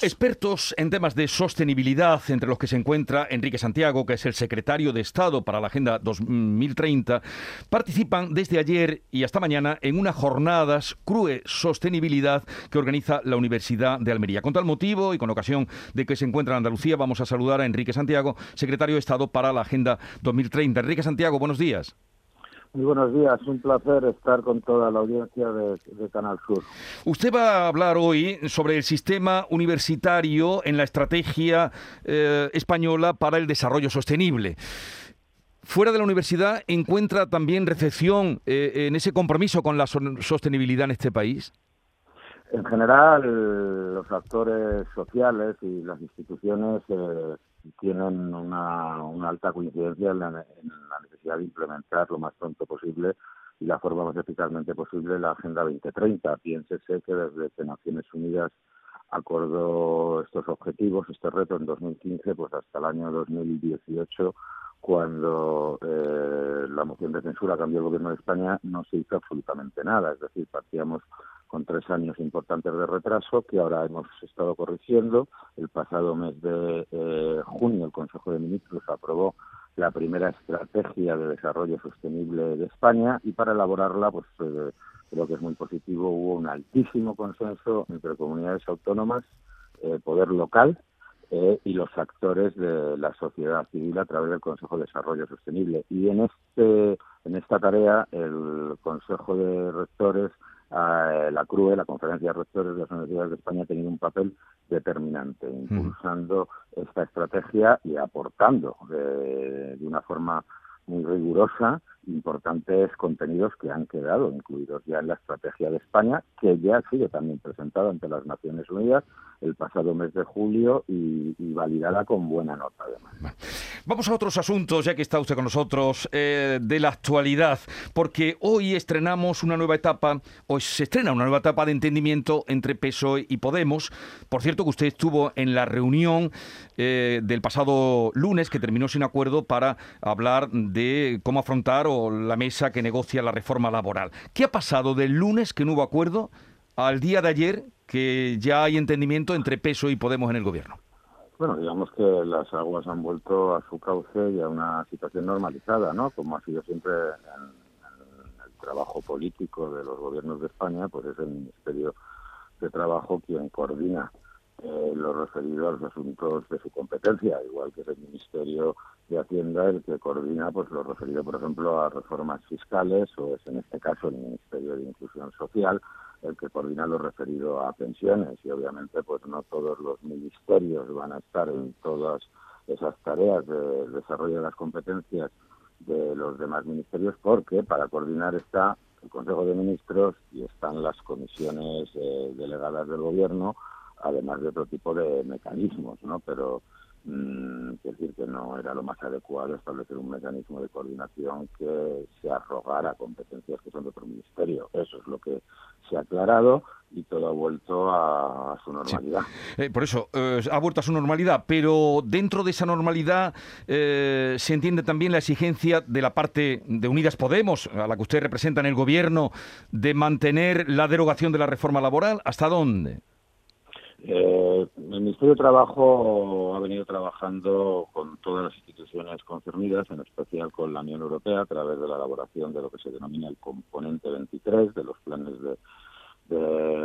Expertos en temas de sostenibilidad, entre los que se encuentra Enrique Santiago, que es el secretario de Estado para la Agenda 2030, participan desde ayer y hasta mañana en unas jornadas CRUE Sostenibilidad que organiza la Universidad de Almería. Con tal motivo y con ocasión de que se encuentra en Andalucía, vamos a saludar a Enrique Santiago, secretario de Estado para la Agenda 2030. Enrique Santiago, buenos días. Muy buenos días, un placer estar con toda la audiencia de, Canal Sur. Usted va a hablar hoy sobre el sistema universitario en la estrategia eh, española para el desarrollo sostenible. Fuera de la universidad, ¿encuentra también recepción eh, en ese compromiso con la sostenibilidad en este país? En general, los actores sociales y las instituciones eh, tienen una, alta coincidencia en la, necesidad de implementar lo más pronto posible y la forma más eficazmente posible la Agenda 2030. Piénsese que desde que Naciones Unidas acordó estos objetivos, este reto en 2015, pues hasta el año 2018 cuando eh, la moción de censura cambió el gobierno de España, no se hizo absolutamente nada. Es decir, partíamos con tres años importantes de retraso que ahora hemos estado corrigiendo. El pasado mes de eh, junio el Consejo de Ministros aprobó la primera estrategia de desarrollo sostenible de España y para elaborarla, pues eh, creo que es muy positivo, hubo un altísimo consenso entre comunidades autónomas, poder local eh, y los actores de la sociedad civil a través del Consejo de Desarrollo Sostenible. Y en, este, en esta tarea el Consejo de Rectores, eh, la CRUE, la Conferencia de Rectores de las Universidades de España, ha tenido un papel determinante, impulsando esta estrategia y aportando de una forma muy rigurosa importantes contenidos que han quedado incluidos ya en la estrategia de España, que ya ha sido también presentada ante las Naciones Unidas el pasado mes de julio y, validada con buena nota además. Vamos a otros asuntos, ya que está usted con nosotros, eh, de la actualidad, porque hoy estrenamos una nueva etapa, hoy se estrena una nueva etapa de entendimiento entre PSOE y Podemos. Por cierto, que usted estuvo en la reunión eh, del pasado lunes, que terminó sin acuerdo, para hablar de cómo afrontar o la mesa que negocia la reforma laboral. ¿Qué ha pasado del lunes que no hubo acuerdo al día de ayer que ya hay entendimiento entre Peso y Podemos en el gobierno? Bueno, digamos que las aguas han vuelto a su cauce y a una situación normalizada, ¿no? Como ha sido siempre en, el trabajo político de los gobiernos de España, pues es el Ministerio de Trabajo quien coordina eh, lo referido a los asuntos de su competencia, igual que es el Ministerio de Hacienda el que coordina pues lo referido, por ejemplo, a reformas fiscales o es en este caso el Ministerio de Inclusión Social el que coordina lo referido a pensiones. Y obviamente pues no todos los ministerios van a estar en todas esas tareas de desarrollo de las competencias de los demás ministerios porque para coordinar está el Consejo de Ministros y están las comisiones eh, delegadas del Gobierno además de otro tipo de mecanismos, ¿no? Pero mm, decir que no era lo más adecuado establecer un mecanismo de coordinación que se arrogara competencias que son de otro ministerio. Eso es lo que se ha aclarado y todo ha vuelto a, su normalidad. Eh, por eso, eh, ha vuelto a su normalidad, pero dentro de esa normalidad eh, se entiende también la exigencia de la parte de Unidas Podemos, a la que usted representa en el gobierno, de mantener la derogación de la reforma laboral. ¿Hasta dónde? Eh, el Ministerio de Trabajo ha venido trabajando con todas las instituciones concernidas, en especial con la Unión Europea, a través de la elaboración de lo que se denomina el componente 23 de los planes de,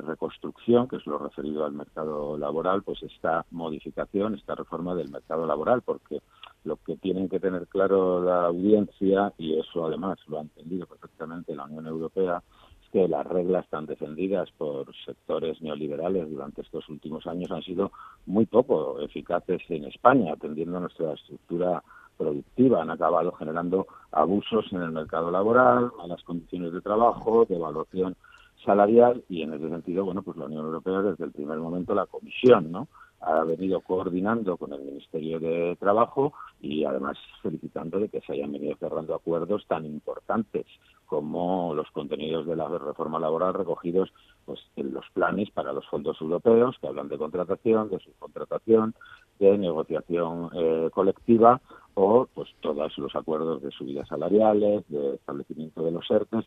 reconstrucción, que es lo referido al mercado laboral, pues esta modificación, esta reforma del mercado laboral, porque lo que tienen que tener claro la audiencia, y eso además lo ha entendido perfectamente la Unión Europea, que las reglas tan defendidas por sectores neoliberales durante estos últimos años han sido muy poco eficaces en España, atendiendo a nuestra estructura productiva. Han acabado generando abusos en el mercado laboral, malas condiciones de trabajo, devaluación salarial y en ese sentido, bueno, pues la Unión Europea desde el primer momento, la Comisión, ¿no? ha venido coordinando con el Ministerio de Trabajo y además felicitando de que se hayan venido cerrando acuerdos tan importantes como los contenidos de la reforma laboral recogidos pues, en los planes para los fondos europeos que hablan de contratación, de subcontratación, de negociación eh, colectiva o pues todos los acuerdos de subidas salariales, de establecimiento de los ERTES.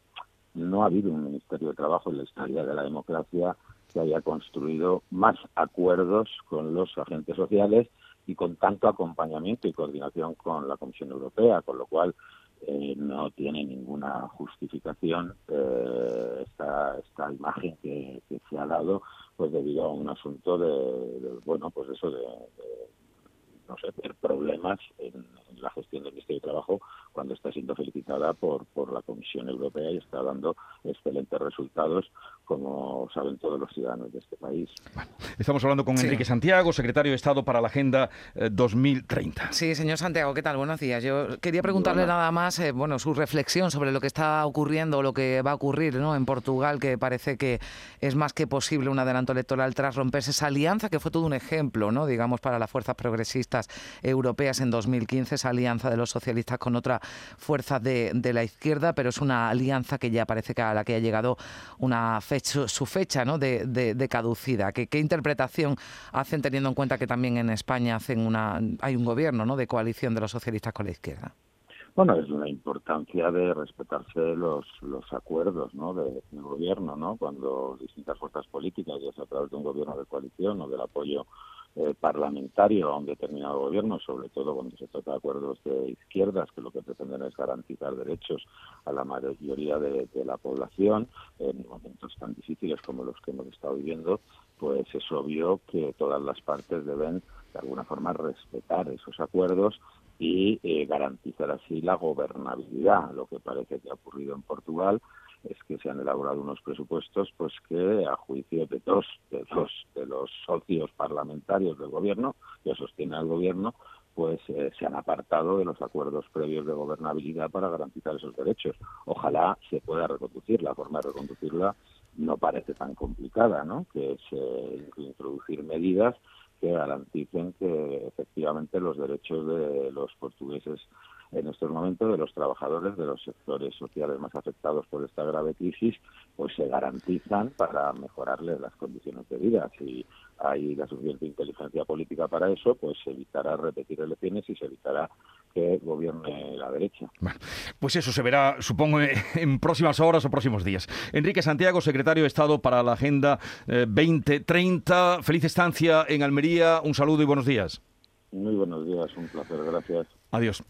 No ha habido un Ministerio de Trabajo en la historia de la democracia se haya construido más acuerdos con los agentes sociales y con tanto acompañamiento y coordinación con la Comisión Europea, con lo cual eh, no tiene ninguna justificación eh, esta, esta imagen que, se ha dado pues debido a un asunto de, bueno pues eso de, no sé, problemas en, la gestión del Ministerio de Trabajo cuando está siendo felicitada por, por la Comisión Europea y está dando excelentes resultados, como saben todos los ciudadanos de este país. estamos hablando con Enrique Santiago, secretario de Estado para la Agenda 2030. Eh, sí, señor Santiago, ¿qué tal? Buenos días. Yo quería preguntarle nada más, eh, bueno, su reflexión sobre lo que está ocurriendo, lo que va a ocurrir ¿no? en Portugal, que parece que es más que posible un adelanto electoral tras romperse esa alianza, que fue todo un ejemplo, ¿no? digamos, para las fuerzas progresistas europeas en 2015, esa alianza de los socialistas con otra fuerza de, la izquierda, pero es una alianza que ya parece que a la que ha llegado una fecha, su fecha ¿no? de, de, caducida. ¿Qué, ¿Qué, interpretación hacen teniendo en cuenta que también en España hacen una, hay un gobierno ¿no? de coalición de los socialistas con la izquierda? Bueno, es la importancia de respetarse los, acuerdos ¿no? del gobierno, ¿no? cuando distintas fuerzas políticas, ya sea a través de un gobierno de coalición o del apoyo eh, parlamentario a un determinado gobierno, sobre todo cuando se trata de acuerdos de izquierdas, que lo que pretenden es garantizar derechos a la mayoría de, de la población en momentos tan difíciles como los que hemos estado viviendo, pues es obvio que todas las partes deben de alguna forma respetar esos acuerdos y eh, garantizar así la gobernabilidad. Lo que parece que ha ocurrido en Portugal es que se han elaborado unos presupuestos pues que a juicio de dos de dos de los socios parlamentarios del gobierno que sostienen al gobierno pues eh, se han apartado de los acuerdos previos de gobernabilidad para garantizar esos derechos. Ojalá se pueda reconducir. La forma de reconducirla no parece tan complicada, ¿no? Que es eh, introducir medidas que garanticen que efectivamente los derechos de los portugueses en estos momentos de los trabajadores de los sectores sociales más afectados por esta grave crisis pues se garantizan para mejorarles las condiciones de vida. Si hay la suficiente inteligencia política para eso pues se evitará repetir elecciones y se evitará que gobierne la derecha. Bueno, pues eso se verá, supongo, en próximas horas o próximos días. Enrique Santiago, secretario de Estado para la Agenda 2030. Eh, Feliz estancia en Almería. Un saludo y buenos días. Muy buenos días, un placer, gracias. Adiós.